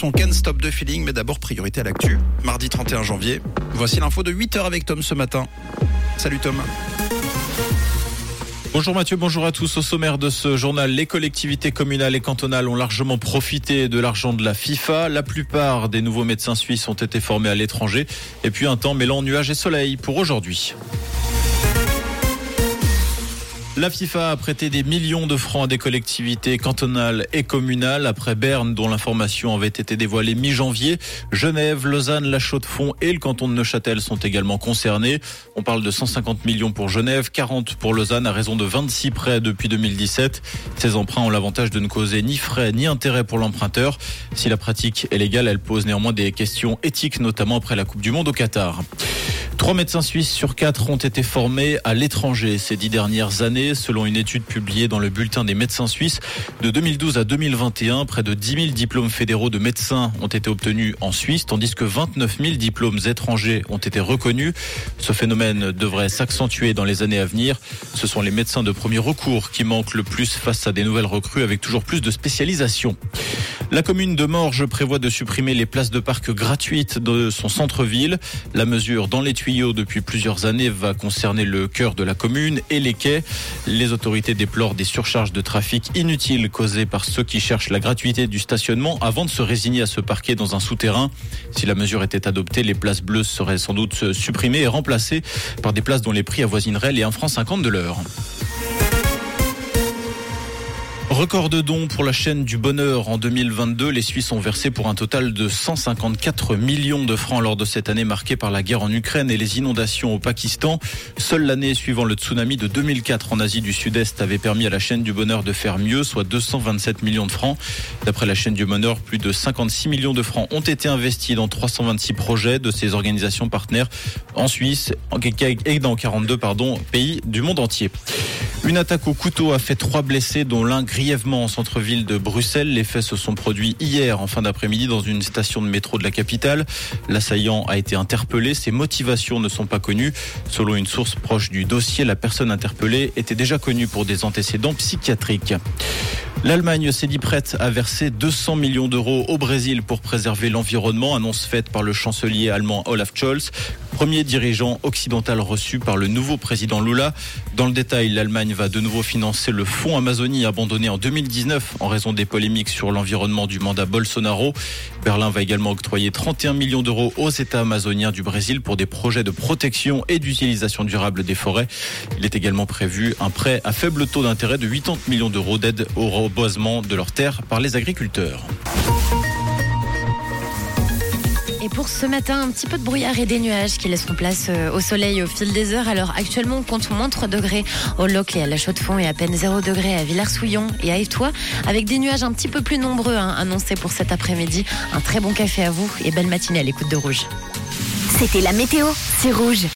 son Can't Stop the Feeling, mais d'abord priorité à l'actu. Mardi 31 janvier, voici l'info de 8h avec Tom ce matin. Salut Tom. Bonjour Mathieu, bonjour à tous. Au sommaire de ce journal, les collectivités communales et cantonales ont largement profité de l'argent de la FIFA. La plupart des nouveaux médecins suisses ont été formés à l'étranger. Et puis un temps mêlant nuages et soleil pour aujourd'hui. La FIFA a prêté des millions de francs à des collectivités cantonales et communales après Berne, dont l'information avait été dévoilée mi-janvier. Genève, Lausanne, La Chaux-de-Fonds et le canton de Neuchâtel sont également concernés. On parle de 150 millions pour Genève, 40 pour Lausanne, à raison de 26 prêts depuis 2017. Ces emprunts ont l'avantage de ne causer ni frais ni intérêt pour l'emprunteur. Si la pratique est légale, elle pose néanmoins des questions éthiques, notamment après la Coupe du Monde au Qatar. Trois médecins suisses sur quatre ont été formés à l'étranger ces dix dernières années, selon une étude publiée dans le bulletin des médecins suisses. De 2012 à 2021, près de 10 000 diplômes fédéraux de médecins ont été obtenus en Suisse, tandis que 29 000 diplômes étrangers ont été reconnus. Ce phénomène devrait s'accentuer dans les années à venir. Ce sont les médecins de premier recours qui manquent le plus face à des nouvelles recrues avec toujours plus de spécialisation. La commune de Morges prévoit de supprimer les places de parc gratuites de son centre-ville. La mesure dans les depuis plusieurs années va concerner le cœur de la commune et les quais. Les autorités déplorent des surcharges de trafic inutiles causées par ceux qui cherchent la gratuité du stationnement avant de se résigner à se parquer dans un souterrain. Si la mesure était adoptée, les places bleues seraient sans doute supprimées et remplacées par des places dont les prix avoisineraient les 1 franc 50 de l'heure. Record de dons pour la chaîne du bonheur en 2022. Les Suisses ont versé pour un total de 154 millions de francs lors de cette année marquée par la guerre en Ukraine et les inondations au Pakistan. Seule l'année suivant le tsunami de 2004 en Asie du Sud-Est avait permis à la chaîne du bonheur de faire mieux, soit 227 millions de francs. D'après la chaîne du bonheur, plus de 56 millions de francs ont été investis dans 326 projets de ces organisations partenaires en Suisse et dans 42 pardon, pays du monde entier. Une attaque au couteau a fait trois blessés, dont l'un grièvement en centre-ville de Bruxelles. Les faits se sont produits hier en fin d'après-midi dans une station de métro de la capitale. L'assaillant a été interpellé. Ses motivations ne sont pas connues. Selon une source proche du dossier, la personne interpellée était déjà connue pour des antécédents psychiatriques. L'Allemagne s'est dit prête à verser 200 millions d'euros au Brésil pour préserver l'environnement, annonce faite par le chancelier allemand Olaf Scholz, premier dirigeant occidental reçu par le nouveau président Lula. Dans le détail, l'Allemagne va de nouveau financer le fonds Amazonie abandonné en 2019 en raison des polémiques sur l'environnement du mandat Bolsonaro. Berlin va également octroyer 31 millions d'euros aux États amazoniens du Brésil pour des projets de protection et d'utilisation durable des forêts. Il est également prévu un prêt à faible taux d'intérêt de 80 millions d'euros d'aide au reboisement de leurs terres par les agriculteurs. Et pour ce matin, un petit peu de brouillard et des nuages qui laisseront place euh, au soleil au fil des heures. Alors actuellement, on compte moins 3 degrés au Locle et à la Chaux-de-Fonds et à peine 0 degrés à Villars-Souillon et à Yvetot, avec des nuages un petit peu plus nombreux hein, annoncés pour cet après-midi. Un très bon café à vous et belle matinée à l'écoute de Rouge. C'était la météo, c'est Rouge.